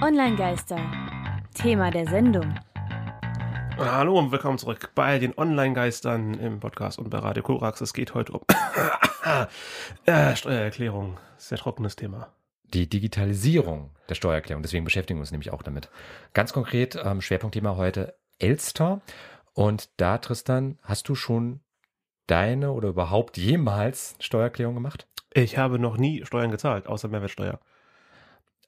Online-Geister. Thema der Sendung. Hallo und willkommen zurück bei den Online-Geistern im Podcast und bei Radio Korax. Es geht heute um äh, Steuererklärung. Sehr trockenes Thema. Die Digitalisierung der Steuererklärung. Deswegen beschäftigen wir uns nämlich auch damit. Ganz konkret, ähm, Schwerpunktthema heute Elster. Und da, Tristan, hast du schon deine oder überhaupt jemals Steuererklärung gemacht? Ich habe noch nie Steuern gezahlt, außer Mehrwertsteuer.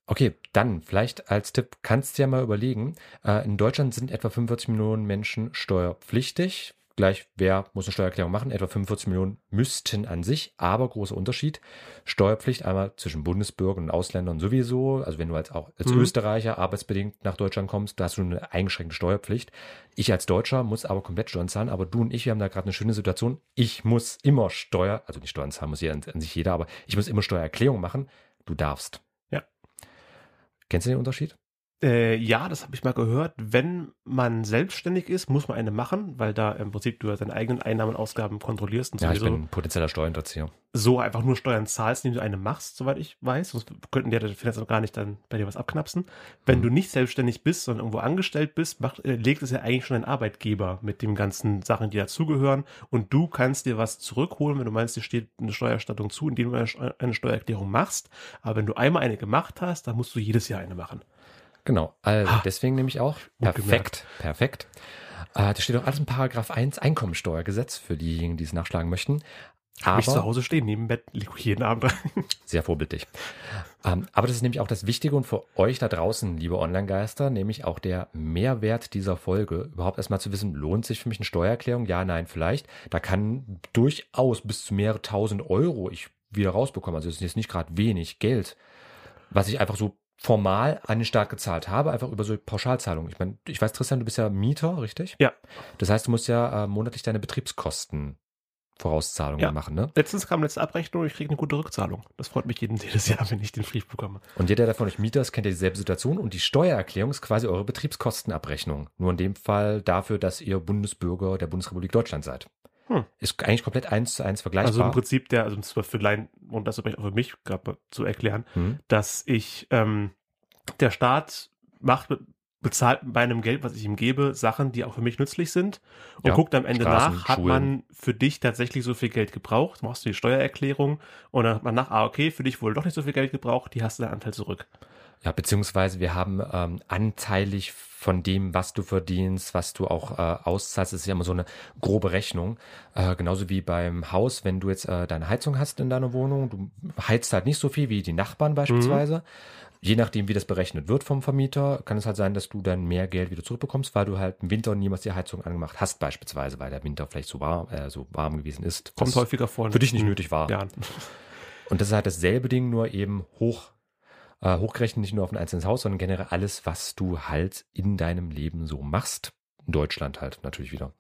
Okay, dann vielleicht als Tipp kannst du ja mal überlegen. Äh, in Deutschland sind etwa 45 Millionen Menschen steuerpflichtig. Gleich, wer muss eine Steuererklärung machen? Etwa 45 Millionen müssten an sich, aber großer Unterschied. Steuerpflicht einmal zwischen Bundesbürgern und Ausländern sowieso. Also wenn du als auch als Mhm. Österreicher arbeitsbedingt nach Deutschland kommst, da hast du eine eingeschränkte Steuerpflicht. Ich als Deutscher muss aber komplett Steuern zahlen, aber du und ich, wir haben da gerade eine schöne Situation. Ich muss immer Steuer, also nicht Steuern zahlen muss jeder, an sich jeder, aber ich muss immer Steuererklärung machen. Du darfst. Kennst du den Unterschied? Äh, ja, das habe ich mal gehört. Wenn man selbstständig ist, muss man eine machen, weil da im Prinzip du ja deine eigenen Einnahmen und Ausgaben kontrollierst und Ja, ich bin potenzieller Steuerhinterzieher. so einfach nur Steuern zahlst, indem du eine machst, soweit ich weiß. Sonst könnten die ja Finanzamt gar nicht dann bei dir was abknapsen. Wenn Mhm. du nicht selbstständig bist, sondern irgendwo angestellt bist, macht, äh, legt es ja eigentlich schon ein Arbeitgeber mit den ganzen Sachen, die dazugehören. Und du kannst dir was zurückholen, wenn du meinst, dir steht eine Steuererstattung zu, indem du eine Steuererklärung machst. Aber wenn du einmal eine gemacht hast, dann musst du jedes Jahr eine machen. Genau, also Ha. deswegen nehme ich auch. Perfekt, perfekt. Äh, da steht auch alles in Paragraph 1 Einkommensteuergesetz für diejenigen, die es nachschlagen möchten. Hab ich zu Aber Hause stehen, neben dem Bett, liege ich jeden Abend rein. sehr vorbildlich. Ähm, aber das ist nämlich auch das Wichtige und für euch da draußen, liebe Online-Geister, nämlich auch der Mehrwert dieser Folge. Überhaupt erstmal zu wissen, lohnt sich für mich eine Steuererklärung? Ja, nein, vielleicht. Da kann durchaus bis zu mehrere tausend Euro ich wieder rausbekommen. Also es ist jetzt nicht gerade wenig Geld, was ich einfach so formal an den Staat gezahlt habe, einfach über so Pauschalzahlungen. Ich meine, ich weiß, Tristan, du bist ja Mieter, richtig? Ja. Das heißt, du musst ja äh, monatlich deine Betriebskosten Vorauszahlungen Ja. machen, ne? Letztens kam letzte Abrechnung und ich kriege eine gute Rückzahlung. Das freut mich jeden, jedes Jahr, wenn ich den Brief bekomme. Und jeder, der von euch Mieter ist, kennt ja dieselbe Situation und die Steuererklärung ist quasi eure Betriebskostenabrechnung. Nur in dem Fall dafür, dass ihr Bundesbürger der Bundesrepublik Deutschland seid. Hm. Ist eigentlich komplett eins zu eins vergleichbar. Also im Prinzip der, also das war für Laien und das auch für mich gerade zu erklären, Hm. dass ich, ähm, der Staat macht, bezahlt bei einem Geld, was ich ihm gebe, Sachen, die auch für mich nützlich sind und Ja, guckt am Ende Straßen, nach, hat Schulen. man für dich tatsächlich so viel Geld gebraucht, machst du die Steuererklärung und dann hat man nach, ah, okay, für dich wohl doch nicht so viel Geld gebraucht, die hast du deinen Anteil zurück. Ja, beziehungsweise wir haben ähm, anteilig von dem, was du verdienst, was du auch äh, auszahlst, das ist ja immer so eine grobe Rechnung. Äh, genauso wie beim Haus, wenn du jetzt äh, deine Heizung hast in deiner Wohnung, du heizt halt nicht so viel wie die Nachbarn beispielsweise. Je nachdem, wie das berechnet wird vom Vermieter, kann es halt sein, dass du dann mehr Geld wieder zurückbekommst, weil du halt im Winter niemals die Heizung angemacht hast, beispielsweise, weil der Winter vielleicht so warm, äh, so warm gewesen ist. Kommt häufiger vor. für dich nicht letzten nötig war. Jahren. Und das ist halt dasselbe Ding, nur eben hoch, äh, hochgerechnet nicht nur auf ein einzelnes Haus, sondern generell alles, was du halt in deinem Leben so machst. In Deutschland halt natürlich wieder.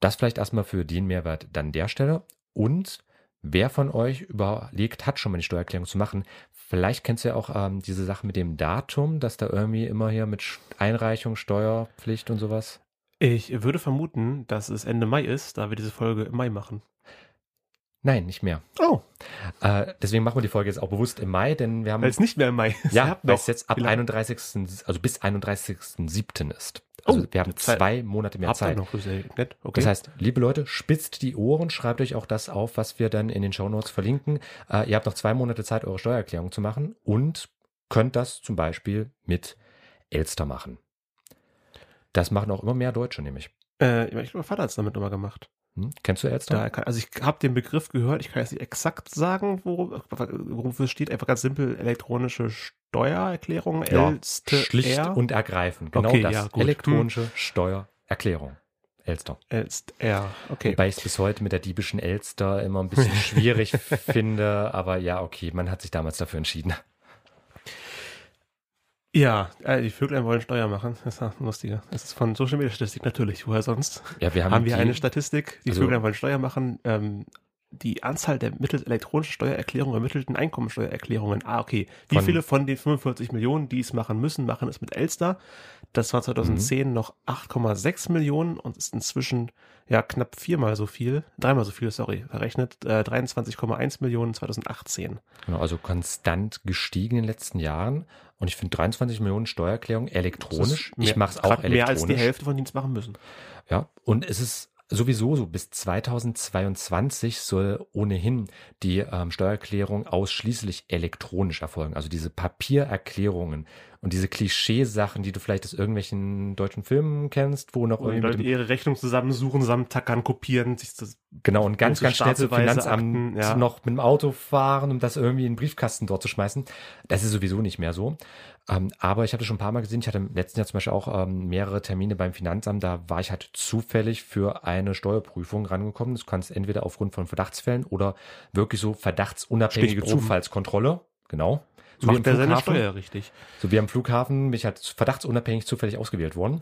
Das vielleicht erstmal für den Mehrwert dann der Stelle. Und wer von euch überlegt hat, schon mal eine Steuererklärung zu machen, vielleicht kennst du ja auch ähm, diese Sache mit dem Datum, dass da irgendwie immer hier mit Einreichung, Steuerpflicht und sowas. Ich würde vermuten, dass es Ende Mai ist, da wir diese Folge im Mai machen. Nein, nicht mehr. Oh, Äh, deswegen machen wir die Folge jetzt auch bewusst im Mai, denn wir haben weil es nicht mehr im Mai ist. Ja, weil es jetzt ab wie lange? 31. also bis 31.07. ist. Also Oh, wir haben Zeit. zwei Monate mehr Habt Zeit. noch, das nett. Okay. Das heißt, liebe Leute, spitzt die Ohren, schreibt euch auch das auf, was wir dann in den Shownotes verlinken. Äh, ihr habt noch zwei Monate Zeit, eure Steuererklärung zu machen und könnt das zum Beispiel mit Elster machen. Das machen auch immer mehr Deutsche nämlich. Äh, ich glaube, mein Vater hat es damit nochmal gemacht. Hm? Kennst du Elster? Da also ich habe den Begriff gehört, ich kann jetzt nicht exakt sagen, worum, wofür es steht. Einfach ganz simpel elektronische Steuererklärung, Ja, Elste Schlicht und ergreifend. Genau Okay, das. ja, gut. Hm. Elektronische Steuererklärung. Elster. Elst R. Okay. Wobei ich es bis heute mit der diebischen Elster immer ein bisschen schwierig finde, aber ja, okay, man hat sich damals dafür entschieden. Ja, äh, die Vöglein wollen Steuer machen. Das ist ja lustiger. Das ist von Social Media Statistik natürlich. Woher sonst? Ja, wir haben, Haben, wir die, eine Statistik? Die also- Vöglein wollen Steuer machen. Ähm, die Anzahl der mittels elektronischen Steuererklärung ermittelten Einkommensteuererklärungen. Ah, okay. Wie Von- viele von den 45 Millionen, die es machen müssen, machen es mit Elster? Das war 2010 Mhm. noch 8,6 Millionen und ist inzwischen ja knapp viermal so viel, dreimal so viel, sorry, verrechnet, äh, 23,1 Millionen 2018. Genau, also konstant gestiegen in den letzten Jahren. Und ich finde 23 Millionen Steuererklärung elektronisch. Ist ich mache es auch elektronisch. Mehr als die Hälfte von denen es machen müssen. Ja, und es ist sowieso so, bis 2022 soll ohnehin die ähm, Steuererklärung ausschließlich elektronisch erfolgen. Also diese Papiererklärungen und diese Klischeesachen, die du vielleicht aus irgendwelchen deutschen Filmen kennst, wo noch die irgendwie Leute ihre Rechnung zusammensuchen, zusammentackern, kopieren, sich das genau und ganz, ganz schnell zum Finanzamt Akten, ja. noch mit dem Auto fahren, um das irgendwie in den Briefkasten dort zu schmeißen. Das ist sowieso nicht mehr so. Ähm, aber ich hatte schon ein paar Mal gesehen, ich hatte im letzten Jahr zum Beispiel auch ähm, mehrere Termine beim Finanzamt, da war ich halt zufällig für eine Steuerprüfung rangekommen. Das kannst entweder aufgrund von Verdachtsfällen oder wirklich so verdachtsunabhängige Stichproben. Zufallskontrolle. Genau. So wie macht am er seine Flughafen. Steuer richtig. So wie am Flughafen bin ich halt verdachtsunabhängig zufällig ausgewählt worden.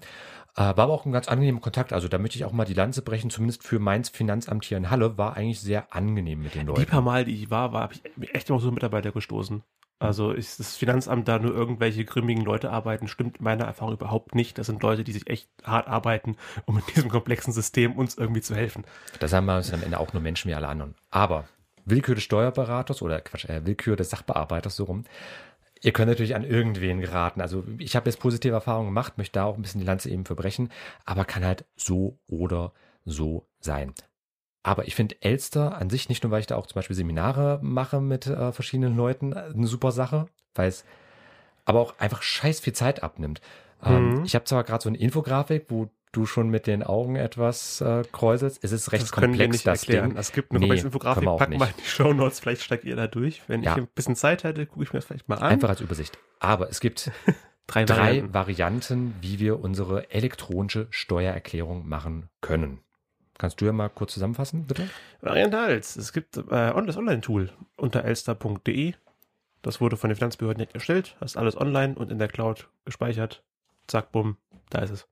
Äh, war aber auch ein ganz angenehmer Kontakt. Also da möchte ich auch mal die Lanze brechen, zumindest für Mainz Finanzamt hier in Halle, war eigentlich sehr angenehm mit den Die Leuten. paar Mal, die ich war, war habe ich echt immer so Mitarbeiter gestoßen. Also ist das Finanzamt da nur irgendwelche grimmigen Leute arbeiten, stimmt in meiner Erfahrung überhaupt nicht. Das sind Leute, die sich echt hart arbeiten, um in diesem komplexen System uns irgendwie zu helfen. Das haben wir sind am Ende auch nur Menschen wie alle anderen. Aber Willkür des Steuerberaters oder Quatsch, äh, Willkür des Sachbearbeiters so rum. Ihr könnt natürlich an irgendwen geraten. Also ich habe jetzt positive Erfahrungen gemacht, möchte da auch ein bisschen die Lanze eben verbrechen, aber kann halt so oder so sein. Aber ich finde Elster an sich, nicht nur weil ich da auch zum Beispiel Seminare mache mit äh, verschiedenen Leuten, eine super Sache, weil es aber auch einfach scheiß viel Zeit abnimmt. Ähm, Mhm. ich habe zwar gerade so eine Infografik, wo du schon mit den Augen etwas äh, kräuselst. Es ist recht das können wir komplex, nicht das erklären. Ding. Es gibt eine Nee, Infografik, packen wir nicht. in die Show Notes, vielleicht steigt ihr da durch. Wenn Ja. ich ein bisschen Zeit hätte, gucke ich mir das vielleicht mal an. Einfach als Übersicht. Aber es gibt drei, drei Varianten. Varianten, wie wir unsere elektronische Steuererklärung machen können. Kannst du ja mal kurz zusammenfassen, bitte? Variante als. Es gibt äh, das Online-Tool unter elster.de. Das wurde von den Finanzbehörden erstellt. Das ist alles online und in der Cloud gespeichert. Zack, bumm, da ist es.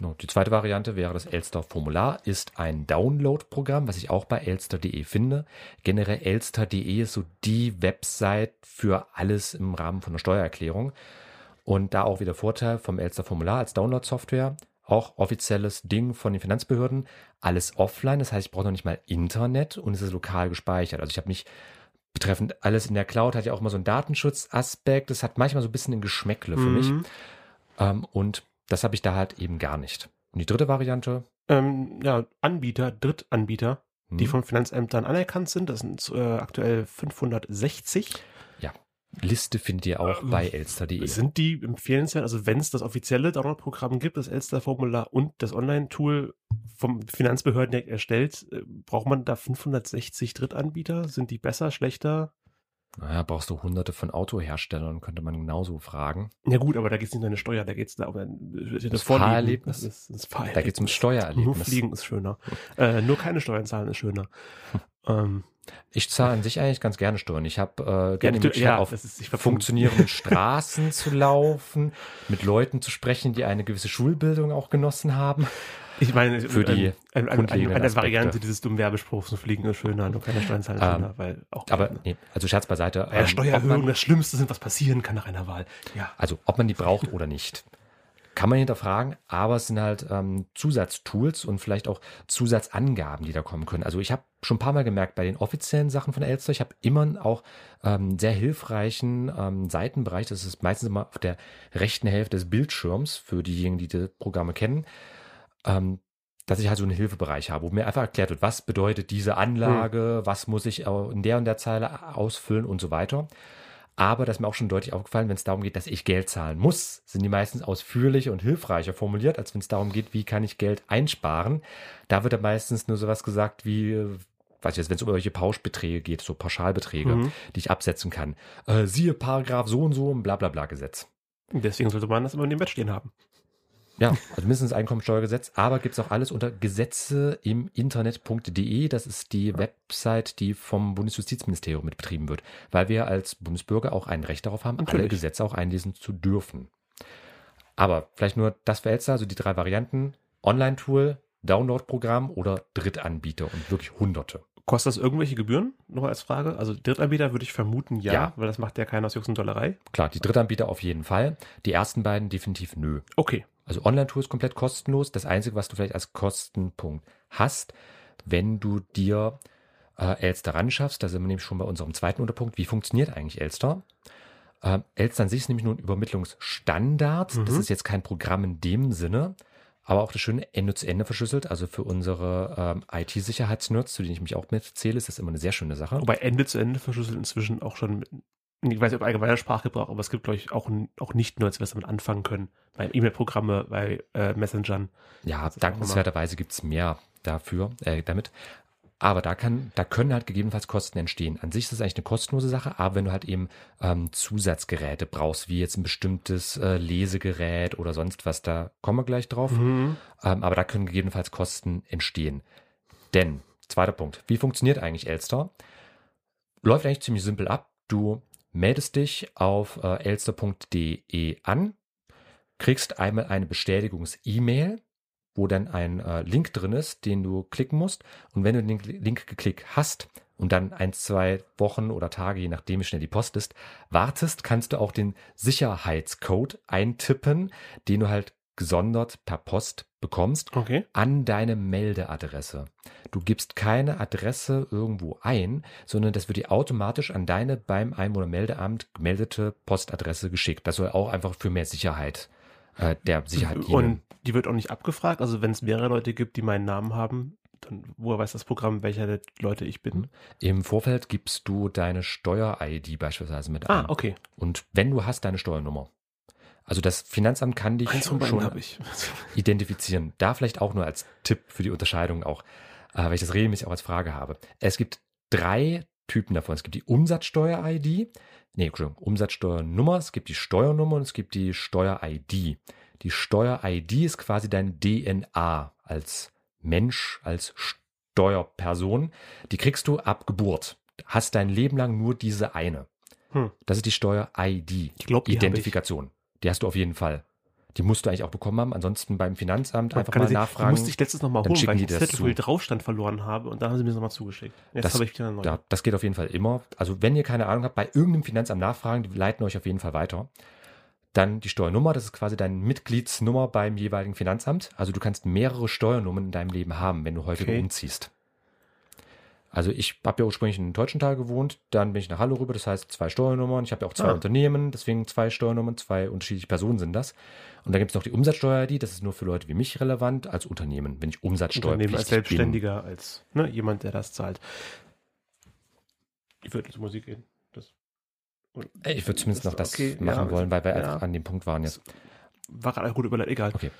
Die zweite Variante wäre das Elster-Formular, ist ein Download-Programm, was ich auch bei elster.de finde. Generell elster.de ist so die Website für alles im Rahmen von einer Steuererklärung. Und da auch wieder Vorteil vom Elster-Formular als Download-Software. Auch offizielles Ding von den Finanzbehörden. Alles offline, das heißt, ich brauche noch nicht mal Internet und es ist lokal gespeichert. Also ich habe mich betreffend alles in der Cloud, hat ja auch immer so einen Datenschutzaspekt. Das hat manchmal so ein bisschen ein Geschmäckle für mich. Mhm. Ähm, und das habe ich da halt eben gar nicht. Und die dritte Variante, Ähm, ja, Anbieter, Drittanbieter, die hm, von Finanzämtern anerkannt sind. Das sind äh, aktuell 560. Liste findet ihr auch Ähm, bei elster.de. Sind die empfehlenswert? Also wenn es das offizielle Download-Programm gibt, das Elster-Formular und das Online-Tool vom Finanzbehörden erstellt, äh, braucht man da 560 Drittanbieter? Sind die besser, schlechter? Naja, brauchst du hunderte von Autoherstellern, könnte man genauso fragen. Ja gut, aber da geht es nicht um eine Steuer, da geht es da um ein, Das Vorliegen. Fahrerlebnis? Das ist, das Fahrerlebnis. Da geht es Nur Steuererlebnis. Fliegen ist schöner. äh, nur keine Steuern zahlen ist schöner. ähm, Ich zahle an sich eigentlich ganz gerne Steuern. Ich habe äh, gerne die natürlich- Möglichkeit, auf das ist, ich glaub, funktionierenden Straßen zu laufen, mit Leuten zu sprechen, die eine gewisse Schulbildung auch genossen haben. Ich meine, Für die ähm, eine Aspekte. Variante dieses dummen Werbespruchs, so fliegen ist schöner, nur keine Steuern zahlen Ähm, schöner, weil auch Aber nee, also Scherz beiseite. Ja, ähm, Steuererhöhungen das Schlimmste sind, was passieren kann nach einer Wahl. Ja. Also ob man die braucht oder nicht. Kann man hinterfragen, aber es sind halt ähm, Zusatztools und vielleicht auch Zusatzangaben, die da kommen können. Also ich habe schon ein paar Mal gemerkt, bei den offiziellen Sachen von Elster, ich habe immer auch ähm, sehr hilfreichen ähm, Seitenbereich, das ist meistens immer auf der rechten Hälfte des Bildschirms, für diejenigen, die die Programme kennen, ähm, dass ich halt so einen Hilfebereich habe, wo mir einfach erklärt wird, was bedeutet diese Anlage, was muss ich äh, in der und der Zeile ausfüllen und so weiter. Aber das ist mir auch schon deutlich aufgefallen, wenn es darum geht, dass ich Geld zahlen muss, sind die meistens ausführlicher und hilfreicher formuliert, als wenn es darum geht, wie kann ich Geld einsparen. Da wird ja meistens nur sowas gesagt wie, äh, weiß ich jetzt, wenn es um irgendwelche Pauschbeträge geht, so Pauschalbeträge, Mhm. die ich absetzen kann. Äh, siehe Paragraph so und so im Blablabla Gesetz. Deswegen sollte man das immer in dem Bett stehen haben. Ja, also mindestens Einkommensteuergesetz, aber gibt's auch alles unter Gesetze im Internet.de. Das ist die Website, die vom Bundesjustizministerium mit betrieben wird, weil wir als Bundesbürger auch ein Recht darauf haben, alle Natürlich. Gesetze auch einlesen zu dürfen. Aber vielleicht nur das für Elster, also die drei Varianten: Online-Tool, Download-Programm oder Drittanbieter und wirklich Hunderte. Kostet das irgendwelche Gebühren? Noch als Frage. Also Drittanbieter würde ich vermuten ja, Ja. weil das macht ja keiner aus Jux und Dollerei. Klar, die Drittanbieter auf jeden Fall. Die ersten beiden definitiv nö. Okay. Also Online-Tour ist komplett kostenlos. Das Einzige, was du vielleicht als Kostenpunkt hast, wenn du dir äh, Elster ranschaffst, da sind wir nämlich schon bei unserem zweiten Unterpunkt, wie funktioniert eigentlich Elster? Äh, Elster an sich ist nämlich nur ein Übermittlungsstandard. Das Mhm. ist jetzt kein Programm in dem Sinne, aber auch das schöne Ende zu Ende verschlüsselt. Also für unsere ähm, IT-Sicherheitsnerds, zu denen ich mich auch mitzähle, ist das immer eine sehr schöne Sache. Wobei Ende zu Ende verschlüsselt inzwischen auch schon, ich weiß nicht, ob allgemeiner Sprachgebrauch, aber es gibt, glaube ich, auch, auch nicht nur, als wir damit anfangen können. Bei E-Mail-Programme, bei äh, Messengern. Ja, dankenswerterweise gibt's mehr dafür, äh, damit. Aber da kann, da können halt gegebenenfalls Kosten entstehen. An sich ist das eigentlich eine kostenlose Sache, aber wenn du halt eben ähm, Zusatzgeräte brauchst, wie jetzt ein bestimmtes äh, Lesegerät oder sonst was, da kommen wir gleich drauf. Mhm. Ähm, aber da können gegebenenfalls Kosten entstehen. Denn, zweiter Punkt, wie funktioniert eigentlich Elster? Läuft eigentlich ziemlich simpel ab. Du meldest dich auf äh, elster.de an, kriegst einmal eine Bestätigungs-E-Mail, wo dann ein äh, Link drin ist, den du klicken musst. Und wenn du den Link geklickt hast und dann ein, zwei Wochen oder Tage, je nachdem wie schnell die Post ist, wartest, kannst du auch den Sicherheitscode eintippen, den du halt gesondert per Post bekommst Okay. an deine Meldeadresse. Du gibst keine Adresse irgendwo ein, sondern das wird dir automatisch an deine beim Einwohnermeldeamt gemeldete Postadresse geschickt. Das soll auch einfach für mehr Sicherheit äh, der Sicherheit dienen. Und die wird auch nicht abgefragt. Also wenn es mehrere Leute gibt, die meinen Namen haben, dann woher weiß das Programm, welcher der Leute ich bin? Im Vorfeld gibst du deine Steuer-ID beispielsweise mit ein. Ah, okay. Und wenn du hast, deine Steuernummer. Also das Finanzamt kann dich Eins von schon ich. identifizieren. Da vielleicht auch nur als Tipp für die Unterscheidung auch, äh, weil ich das regelmäßig auch als Frage habe. Es gibt drei Typen davon. Es gibt die Umsatzsteuer-ID, nee, Entschuldigung, Umsatzsteuernummer, es gibt die Steuernummer und es gibt die Steuer-ID. Die Steuer-ID ist quasi dein DNA als Mensch, als Steuerperson. Die kriegst du ab Geburt. Hast dein Leben lang nur diese eine. Hm. Das ist die Steuer-ID. Ich glaube, die habe ich. Die hast du auf jeden Fall. Die musst du eigentlich auch bekommen haben. Ansonsten beim Finanzamt einfach mal nicht- nachfragen. Musste ich letztens noch mal dann holen, weil ich den das Zettel, wo zu. ich Draufstand verloren habe und dann haben sie mir das nochmal zugeschickt. Jetzt Das- habe ich wieder neuen. Ja, das geht auf jeden Fall immer. Also wenn ihr keine Ahnung habt, bei irgendeinem Finanzamt nachfragen, die leiten euch auf jeden Fall weiter. Dann die Steuernummer, das ist quasi deine Mitgliedsnummer beim jeweiligen Finanzamt. Also du kannst mehrere Steuernummern in deinem Leben haben, wenn du häufiger Okay. umziehst. Also ich habe ja ursprünglich in Teutschenthal gewohnt, dann bin ich nach Halle rüber, das heißt zwei Steuernummern. Ich habe ja auch zwei Ah. Unternehmen, deswegen zwei Steuernummern, zwei unterschiedliche Personen sind das. Und dann gibt es noch die Umsatzsteuer-ID, das ist nur für Leute wie mich relevant als Unternehmen, wenn ich Unternehmen Umsatzsteuerpflichtig als bin. Selbstständiger, als ne, jemand, der das zahlt. Ich würde zur Musik gehen. Das Ich würde zumindest noch das okay, machen ja, wollen, weil wir ja. einfach an dem Punkt waren jetzt. war gerade gut überlegt, egal. Okay.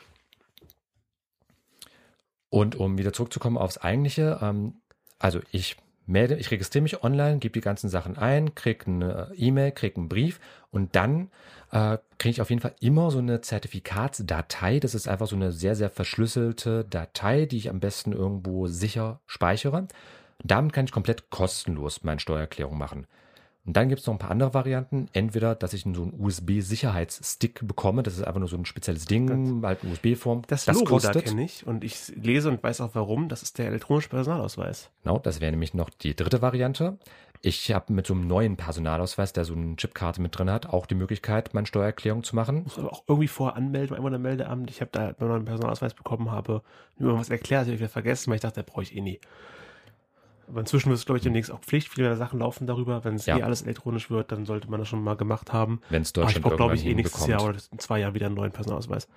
Und um wieder zurückzukommen aufs Eigentliche, ähm, also ich melde, ich registriere mich online, gebe die ganzen Sachen ein, kriege eine E-Mail, kriege einen Brief und dann äh, kriege ich auf jeden Fall immer so eine Zertifikatsdatei. Das ist einfach so eine sehr, sehr verschlüsselte Datei, die ich am besten irgendwo sicher speichere. Damit kann ich komplett kostenlos meine Steuererklärung machen. Und dann gibt es noch ein paar andere Varianten. Entweder, dass ich so einen USB-Sicherheitsstick bekomme. Das ist einfach nur so ein spezielles Ding, halt eine USB-Form. Das Logo da kenne ich und ich lese und weiß auch warum. Das ist der elektronische Personalausweis. Genau, das wäre nämlich noch die dritte Variante. Ich habe mit so einem neuen Personalausweis, der so eine Chipkarte mit drin hat, auch die Möglichkeit, meine Steuererklärung zu machen. Muss aber auch irgendwie vorher anmelden beim Meldeamt. Ich habe da, wenn ich einen Personalausweis bekommen habe, nur irgendwas erklärt, habe ich wieder vergessen, weil ich dachte, der brauche ich eh nie. Aber inzwischen wird es, glaube ich, demnächst auch Pflicht. Viele Sachen laufen darüber. Wenn es Ja. eh alles elektronisch wird, dann sollte man das schon mal gemacht haben. Wenn es Aber ich Deutschland brauche, glaube ich, eh nächstes. Jahr oder in zwei Jahren wieder einen neuen Personalausweis.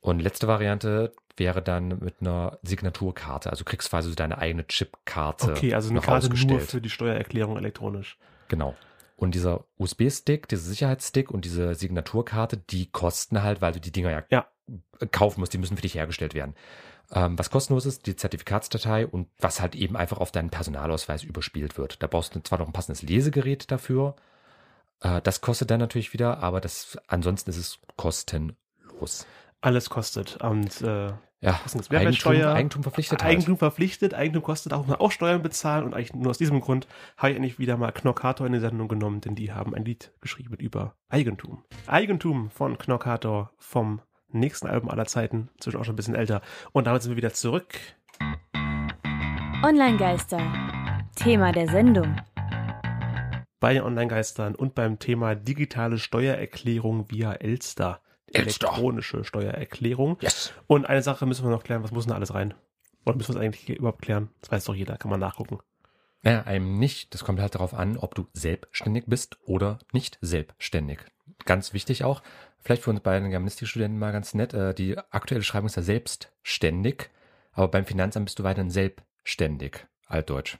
Und letzte Variante wäre dann mit einer Signaturkarte. Also du kriegst quasi so deine eigene Chipkarte Okay, also eine noch Karte nur für die Steuererklärung elektronisch. Genau. Und dieser USB-Stick, dieser Sicherheitsstick und diese Signaturkarte, die kosten halt, weil du die Dinger ja, Ja. kaufen musst, die müssen für dich hergestellt werden. Ähm, was kostenlos ist, die Zertifikatsdatei und was halt eben einfach auf deinen Personalausweis überspielt wird. Da brauchst du zwar noch ein passendes Lesegerät dafür, äh, das kostet dann natürlich wieder, aber das ansonsten ist es kostenlos. Alles kostet. Und äh, Ja? Eigentum, Eigentum verpflichtet halt. Eigentum verpflichtet, Eigentum kostet auch, auch Steuern bezahlen und eigentlich nur aus diesem Grund habe ich eigentlich wieder mal Knockator in die Sendung genommen, denn die haben ein Lied geschrieben über Eigentum. Eigentum von Knockator vom nächsten Album aller Zeiten, inzwischen auch schon ein bisschen älter. Und damit sind wir wieder zurück. Online-Geister. Thema der Sendung. Bei den Online-Geistern und beim Thema digitale Steuererklärung via Elster. Elster. Elektronische Steuererklärung. Yes. Und eine Sache müssen wir noch klären. Was muss denn da alles rein? Oder müssen wir es eigentlich überhaupt klären? Das weiß doch jeder. Kann man nachgucken. Naja, einem nicht. Das kommt halt darauf an, ob du selbstständig bist oder nicht selbstständig. Ganz wichtig auch, vielleicht für uns beiden Germanistikstudenten mal ganz nett, äh, die aktuelle Schreibung ist ja selbstständig, aber beim Finanzamt bist du weiterhin selbstständig, altdeutsch.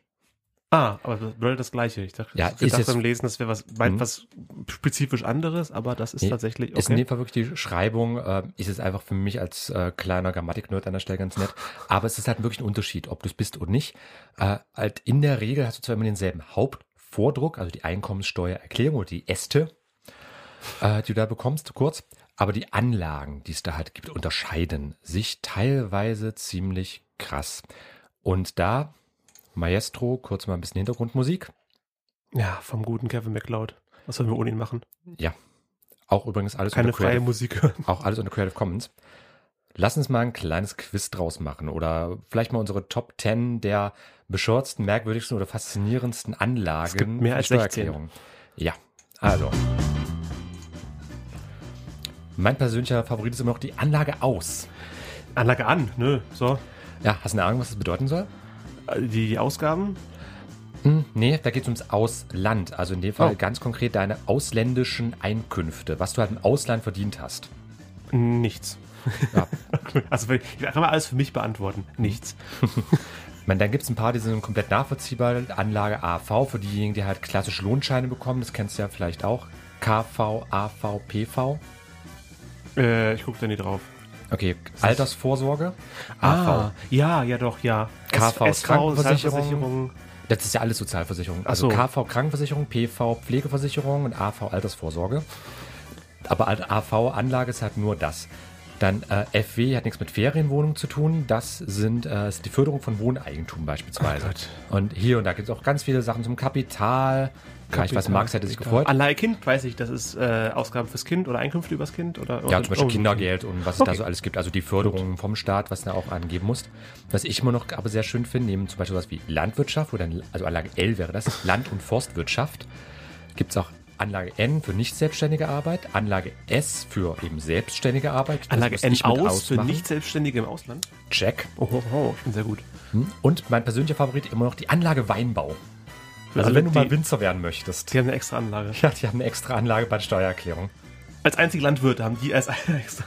Ah, aber das bedeutet das Gleiche. Ich dachte, Ja, ich dachte jetzt- beim Lesen, das wäre was, Mhm. was spezifisch anderes, aber das ist Nee, tatsächlich Ist in okay. dem Fall wirklich die Schreibung, äh, ist es einfach für mich als äh, kleiner Grammatik-Nerd an der Stelle ganz nett. Aber es ist halt wirklich ein Unterschied, ob du es bist oder nicht. Äh, halt in der Regel hast du zwar immer denselben Hauptvordruck, also die Einkommenssteuererklärung oder die Äste, äh, die du da bekommst, kurz. Aber die Anlagen, die es da halt gibt, unterscheiden sich teilweise ziemlich krass. Und da, Maestro, kurz mal ein bisschen Hintergrundmusik. Ja, vom guten Kevin MacLeod. Was sollen wir ohne ihn machen? Ja. Auch übrigens alles Keine unter freie Creative Musik hören. auch alles unter Creative Commons. Lass uns mal ein kleines Quiz draus machen oder vielleicht mal unsere Top 10 der bescheuertsten, merkwürdigsten oder faszinierendsten Anlagen Es gibt mehr als Steuererklärung. Ja, also. Mein persönlicher Favorit ist immer noch die Anlage aus. Anlage an, ne? So. Ja, hast du eine Ahnung, was das bedeuten soll? Äh, Die, die Ausgaben? Hm, nee, da geht es ums Ausland. Also in dem Fall Oh. ganz konkret deine ausländischen Einkünfte, was du halt im Ausland verdient hast. Nichts. Ja. Also ich kann mal alles für mich beantworten. Nichts. Ich meine, dann gibt es ein paar, die sind komplett nachvollziehbar. Anlage AV für diejenigen, die halt klassische Lohnscheine bekommen. Das kennst du ja vielleicht auch. KV, AV, PV. Äh, ich gucke da nie drauf. Okay, Altersvorsorge. AV. Ah, ja, ja doch, ja. KV SV, Krankenversicherung. Das ist ja alles Sozialversicherung. Also so. KV Krankenversicherung, PV Pflegeversicherung und AV Altersvorsorge. Aber AV Anlage ist halt nur das. Dann äh, FW hat nichts mit Ferienwohnungen zu tun. Das sind äh, ist die Förderung von Wohneigentum beispielsweise. Oh und hier und da gibt es auch ganz viele Sachen zum Kapital. Ja, ich weiß, Max hätte sich gefreut. Anlage Kind, weiß ich, das ist äh, Ausgaben fürs Kind oder Einkünfte übers Kind oder Ja, zum Beispiel oh, Kindergeld und was es da Okay. so alles gibt. Also die Förderung vom Staat, was du da auch angeben musst. Was ich immer noch aber sehr schön finde, neben zum Beispiel was wie Landwirtschaft oder also Anlage L wäre das, Land- und Forstwirtschaft, gibt es auch Anlage N für nicht selbstständige Arbeit, Anlage S für eben selbstständige Arbeit. Anlage N aus für ausmachen. Nicht-Selbstständige im Ausland. Check. Oh, oh, oh, ich bin sehr gut. Hm? Und mein persönlicher Favorit immer noch die Anlage Weinbau. Für Also alle, wenn du mal Winzer werden möchtest. Die haben eine extra Anlage. Ja, die haben eine extra Anlage bei der Steuererklärung. Als einzige Landwirte haben die als extra.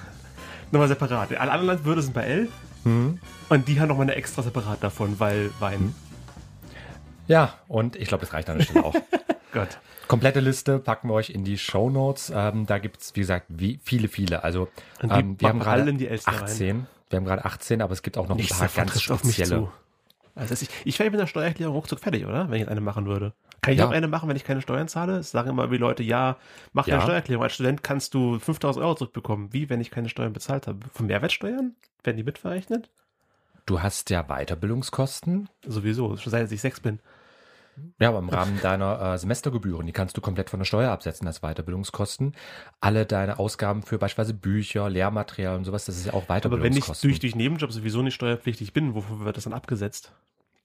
Nochmal separat. Alle anderen Landwirte sind bei L. Mhm. Und die haben nochmal eine extra separat davon, weil Wein. Ja, und ich glaube, das reicht an der Stelle auch. Gott. Komplette Liste packen wir euch in die Show Notes. Ähm, da gibt's wie gesagt, wie viele, viele. Also ähm, wir haben gerade in die Elster rein. 18. Wir haben gerade 18, aber es gibt auch noch Nichts ein paar ganz trifft auf mich spezielle. zu. Also ich, ich wäre mit einer Steuererklärung ruckzuck fertig, oder? Wenn ich jetzt eine machen würde. Kann ich Ja. auch eine machen, wenn ich keine Steuern zahle? Es sagen immer die Leute, ja, mach Ja. eine Steuererklärung. Als Student kannst du 5000 Euro zurückbekommen. Wie, wenn ich keine Steuern bezahlt habe? Von Mehrwertsteuern? Werden die mitverrechnet? Du hast ja Weiterbildungskosten. Sowieso, schon seit ich sechs bin. Ja, aber im Rahmen deiner äh, Semestergebühren, die kannst du komplett von der Steuer absetzen als Weiterbildungskosten. Alle deine Ausgaben für beispielsweise Bücher, Lehrmaterial und sowas, das ist ja auch Aber wenn ich Weiterbildungskosten. durch, durch Nebenjob sowieso nicht steuerpflichtig bin, wofür wird das dann abgesetzt?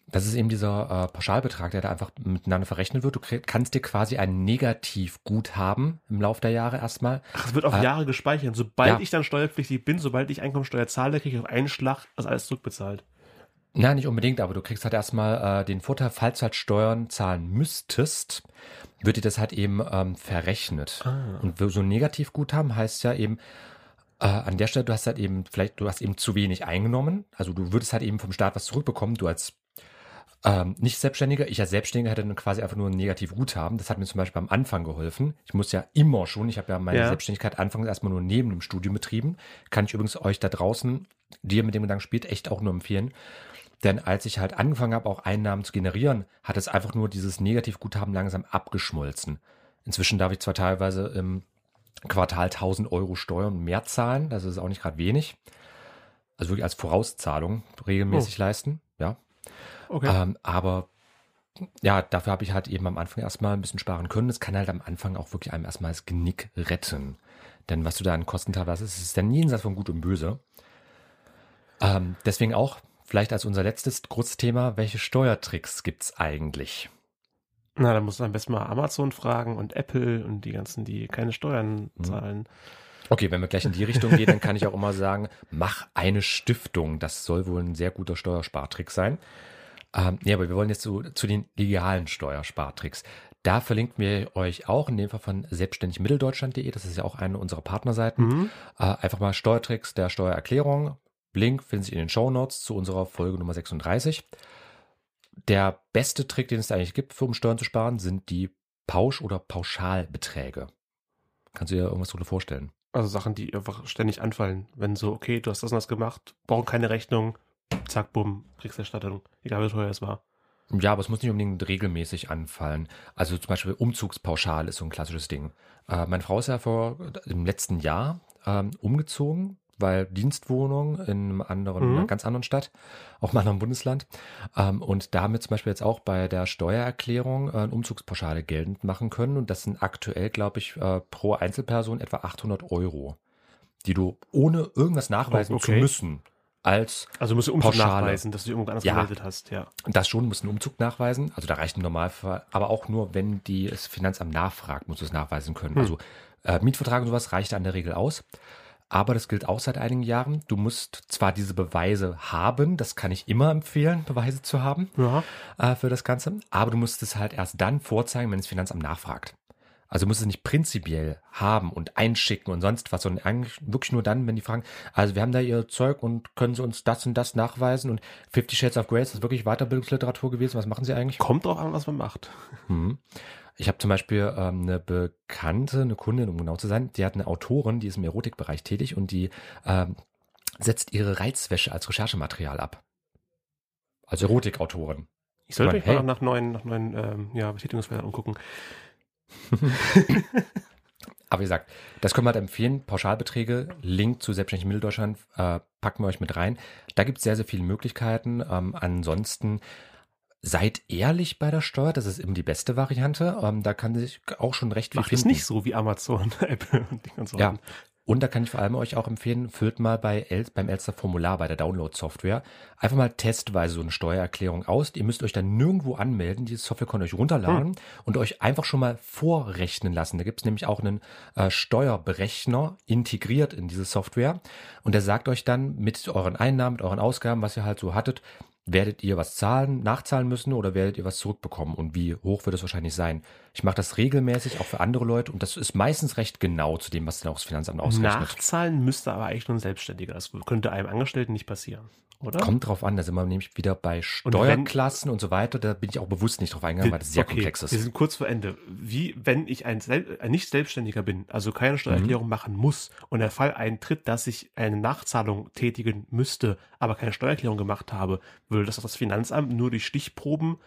Das ist eben dieser äh, Pauschalbetrag, der da einfach miteinander verrechnet wird. Du krieg- kannst dir quasi ein Negativguthaben im Laufe der Jahre erstmal. Ach, es wird auf Äh, Jahre gespeichert. Sobald ja. ich dann steuerpflichtig bin, sobald ich Einkommensteuer zahle, kriege ich auf einen Schlag das alles zurückbezahlt. Nein, nicht unbedingt, aber du kriegst halt erstmal äh, den Vorteil, falls du halt Steuern zahlen müsstest, wird dir das halt eben ähm, verrechnet. Ah. Und so ein Negativguthaben heißt ja eben, äh, an der Stelle, du hast halt eben, vielleicht, du hast eben zu wenig eingenommen. Also du würdest halt eben vom Staat was zurückbekommen. Du als ähm, nicht Selbstständiger, ich als Selbstständiger hätte dann quasi einfach nur ein Negativguthaben. Das hat mir zum Beispiel am Anfang geholfen. Ich muss ja immer schon, ich habe ja meine Ja. Selbstständigkeit anfangs erstmal nur neben dem Studium betrieben. Kann ich übrigens euch da draußen, die ihr mit dem Gedanken spielt, echt auch nur empfehlen. Denn als ich halt angefangen habe, auch Einnahmen zu generieren, hat es einfach nur dieses Negativguthaben langsam abgeschmolzen. Inzwischen darf ich zwar teilweise im Quartal 1000 Euro Steuern mehr zahlen, das ist auch nicht gerade wenig. Also wirklich als Vorauszahlung regelmäßig leisten, ja. Okay. Ähm, aber ja, dafür habe ich halt eben am Anfang erstmal ein bisschen sparen können. Es kann halt am Anfang auch wirklich einem erstmal das Genick retten. Denn was du da an Kosten teilweise hast, ist dann jenseits von Gut und Böse. Ähm, deswegen auch vielleicht als unser letztes großes Thema, welche Steuertricks gibt's eigentlich? Na, da musst du am besten mal Amazon fragen und Apple und die ganzen, die keine Steuern Mhm. zahlen. Okay, wenn wir gleich in die Richtung gehen, dann kann ich auch immer sagen, mach eine Stiftung. Das soll wohl ein sehr guter Steuerspartrick sein. Ähm, nee, aber wir wollen jetzt zu, zu den legalen Steuerspartricks. Da verlinken wir euch auch, in dem Fall von selbstständigmitteldeutschland.de, das ist ja auch eine unserer Partnerseiten. Mhm. Äh, einfach mal Steuertricks der Steuererklärung. Link findet sich in den Show Notes zu unserer Folge Nummer 36. Der beste Trick, den es da eigentlich gibt, für um Steuern zu sparen, sind die Pausch- oder Pauschalbeträge. Kannst du dir irgendwas darunter vorstellen? Also Sachen, die einfach ständig anfallen. Wenn so, okay, du hast das und das gemacht, brauchen keine Rechnung, zack, bumm, kriegst Erstattung. Egal wie teuer es war. Ja, aber es muss nicht unbedingt regelmäßig anfallen. Also zum Beispiel Umzugspauschal ist so ein klassisches Ding. Äh, meine Frau ist ja vor im letzten Jahr ähm, umgezogen, weil Dienstwohnung in einem anderen, Mhm. einer ganz anderen Stadt, auch im anderen Bundesland. Ähm, und da haben wir zum Beispiel jetzt auch bei der Steuererklärung äh, eine Umzugspauschale geltend machen können. Und das sind aktuell, glaube ich, äh, pro Einzelperson etwa 800 Euro, die du ohne irgendwas nachweisen Oh, zu okay. müssen als Also musst du Umzug Pauschale. nachweisen, dass du irgendwo anders Ja. gemeldet hast, ja. das schon, musst einen Umzug nachweisen. Also da reicht im Normalfall, aber auch nur, wenn die das Finanzamt nachfragt, musst du es nachweisen können. Hm. Also äh, Mietvertrag und sowas reicht da in der Regel aus. Aber das gilt auch seit einigen Jahren. Du musst zwar diese Beweise haben, das kann ich immer empfehlen, Beweise zu haben Ja. äh, für das Ganze, aber du musst es halt erst dann vorzeigen, wenn das Finanzamt nachfragt. Also du musst es nicht prinzipiell haben und einschicken und sonst was, sondern eigentlich wirklich nur dann, wenn die fragen, also wir haben da ihr Zeug und können sie uns das und das nachweisen und Fifty Shades of Grey ist wirklich Weiterbildungsliteratur gewesen, was machen sie eigentlich? Kommt auch an, was man macht. Mhm. Ich habe zum Beispiel ähm, eine Bekannte, eine Kundin, um genau zu sein, die hat eine Autorin, die ist im Erotikbereich tätig und die ähm, setzt ihre Reizwäsche als Recherchematerial ab. Als Erotikautorin. Ich sollte Ich mich mein, mal hey. nach neuen, nach neuen ähm, ja, Betätigungsfeldern umgucken. Aber wie gesagt, das können wir halt empfehlen. Pauschalbeträge, Link zu Selbstständig Mitteldeutschland äh, packen wir euch mit rein. Da gibt es sehr, sehr viele Möglichkeiten. Ähm, ansonsten seid ehrlich bei der Steuer, das ist eben die beste Variante. Ähm, da kann sich auch schon recht viel Macht es finden. nicht so wie Amazon, Apple und die ganzen Ja. Und da kann ich vor allem euch auch empfehlen, füllt mal bei El beim Elster Formular bei der Download-Software einfach mal testweise so eine Steuererklärung aus. Ihr müsst euch dann nirgendwo anmelden. Diese Software könnt ihr euch runterladen und euch einfach schon mal vorrechnen lassen. Da gibt es nämlich auch einen äh, Steuerberechner integriert in diese Software. Und der sagt euch dann mit euren Einnahmen, mit euren Ausgaben, was ihr halt so hattet, werdet ihr was zahlen, nachzahlen müssen oder werdet ihr was zurückbekommen und wie hoch wird es wahrscheinlich sein. Ich mache das regelmäßig auch für andere Leute und das ist meistens recht genau zu dem, was dann auch das Finanzamt ausrechnet. Nachzahlen müsste aber eigentlich nur ein Selbstständiger. Das könnte einem Angestellten nicht passieren, oder? Kommt drauf an, da sind wir nämlich wieder bei Und Steuerklassen und, so weiter. Da bin ich auch bewusst nicht drauf eingegangen, weil das sehr okay, komplex Wir ist. sind kurz vor Ende. Wie, wenn ich ein, Sel ein Nicht-Selbstständiger bin, also keine Mhm. Steuererklärung machen muss und der Fall eintritt, dass ich eine Nachzahlung tätigen müsste, aber keine Steuererklärung gemacht habe, würde das auch das Finanzamt nur durch Stichproben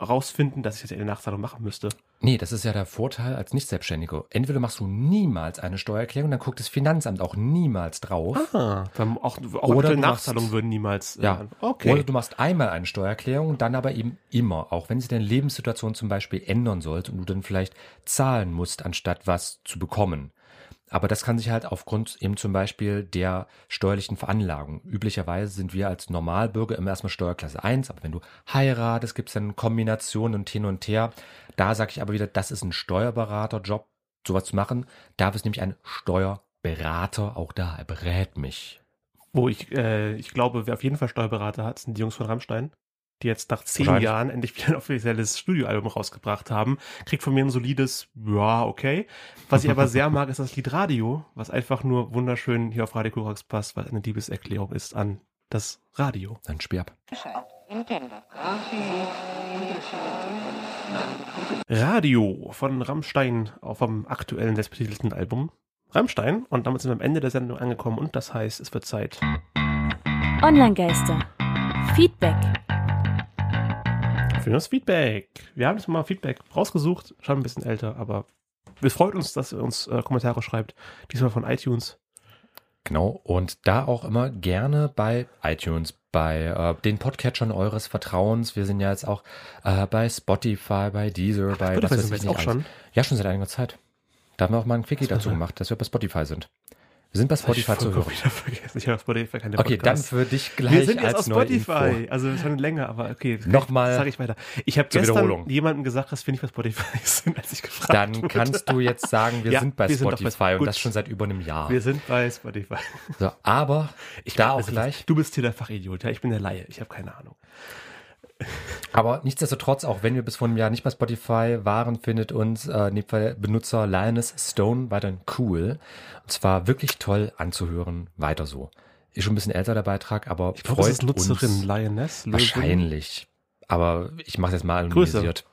rausfinden, dass ich jetzt eine Nachzahlung machen müsste. Nee, das ist ja der Vorteil als Nicht-Selbstständiger. Entweder machst du niemals eine Steuererklärung, dann guckt das Finanzamt auch niemals drauf. Ah, dann auch, auch Oder Nachzahlungen würden niemals. Ja. Äh, okay. Oder du machst einmal eine Steuererklärung, dann aber eben immer, auch wenn sich deine Lebenssituation zum Beispiel ändern sollte und du dann vielleicht zahlen musst, anstatt was zu bekommen. Aber das kann sich halt aufgrund eben zum Beispiel der steuerlichen Veranlagung. Üblicherweise sind wir als Normalbürger immer erstmal Steuerklasse 1, aber wenn du heiratest, gibt es dann Kombinationen und hin und her. Da sage ich aber wieder, das ist ein Steuerberaterjob, sowas zu machen. Da ist nämlich ein Steuerberater auch da, er berät mich. Wo ich, äh, ich glaube, wer auf jeden Fall Steuerberater hat, sind die Jungs von Rammstein, die jetzt nach zehn. Jahren endlich wieder ein offizielles Studioalbum rausgebracht haben. Kriegt von mir ein solides, ja, okay. Was ich aber sehr mag, ist das Lied Radio, was einfach nur wunderschön hier auf Radio Korax passt, weil eine Liebeserklärung ist an das Radio. Dann spiel ab. Radio von Rammstein auf dem aktuellen selbstbetitelten Album. Rammstein und damit sind wir am Ende der Sendung angekommen und das heißt, es wird Zeit. Online-Geister. Feedback. Für das Feedback. Wir haben jetzt mal Feedback rausgesucht, schon ein bisschen älter, aber es freut uns, dass ihr uns äh, Kommentare schreibt. Diesmal von iTunes. Genau, und da auch immer gerne bei iTunes, bei äh, den Podcatchern eures Vertrauens. Wir sind ja jetzt auch äh, bei Spotify, bei Deezer, bei Spotify was weiß ich jetzt nicht auch alles. schon. Ja, schon seit einiger Zeit. Da haben wir auch mal ein Quickie dazu gemacht, dass wir bei Spotify sind. Wir sind bei Spotify zu hören. Wieder vergessen. Ich habe Spotify keine Okay, dann Podcasts. für dich gleich Wir sind jetzt als auf Spotify. Info. Also schon länger, aber okay. Nochmal Sag ich weiter. Ich habe gestern Wiederholung. jemandem gesagt, dass wir nicht bei Spotify sind, als ich gefragt Dann wurde. kannst du jetzt sagen, wir Ja, sind bei wir sind doch bei- Spotify und das schon seit über einem Jahr. Wir sind bei Spotify. So, aber da auch gleich. Du bist hier der Fachidiot, ja? Ich bin der Laie. Ich habe keine Ahnung. Aber nichtsdestotrotz, auch wenn wir bis vor einem Jahr nicht bei Spotify waren, findet uns äh, in dem Fall Benutzer Lioness Stone weiterhin cool. Und zwar wirklich toll anzuhören. Weiter so. Ist schon ein bisschen älter der Beitrag, aber Ich ist freut Nutzerin uns Lioness. Löwin. wahrscheinlich. Aber ich mache das mal Grüße. anonymisiert.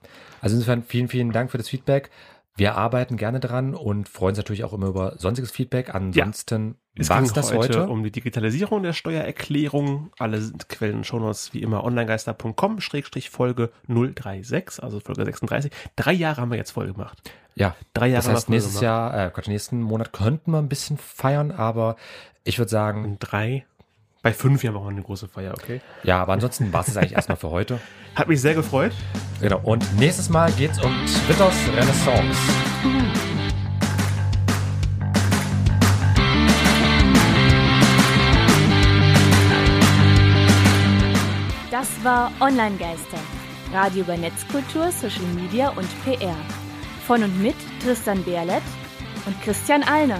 Also insofern vielen, vielen Dank für das Feedback. Wir arbeiten gerne dran und freuen uns natürlich auch immer über sonstiges Feedback. Ansonsten Es war es das heute, heute. um die Digitalisierung der Steuererklärung. Alle Quellen und Shownotes wie immer onlinegeister.com Schrägstrich Folge 036, also Folge 36. Drei Jahre haben wir jetzt voll gemacht. Ja, Drei Jahre das heißt, nächstes. Jahr, äh, Quatsch, nächsten Monat könnten wir ein bisschen feiern, aber ich würde sagen, Und drei. Bei fünf Jahren machen wir eine große Feier, okay? ja, aber ansonsten war es eigentlich erstmal für heute. Hat mich sehr gefreut. Genau. Und nächstes Mal geht's um Twitters Renaissance. Das war Online-Geister. Radio über Netzkultur, Social Media und PR. Von und mit Tristan Berlet und Christian Alner.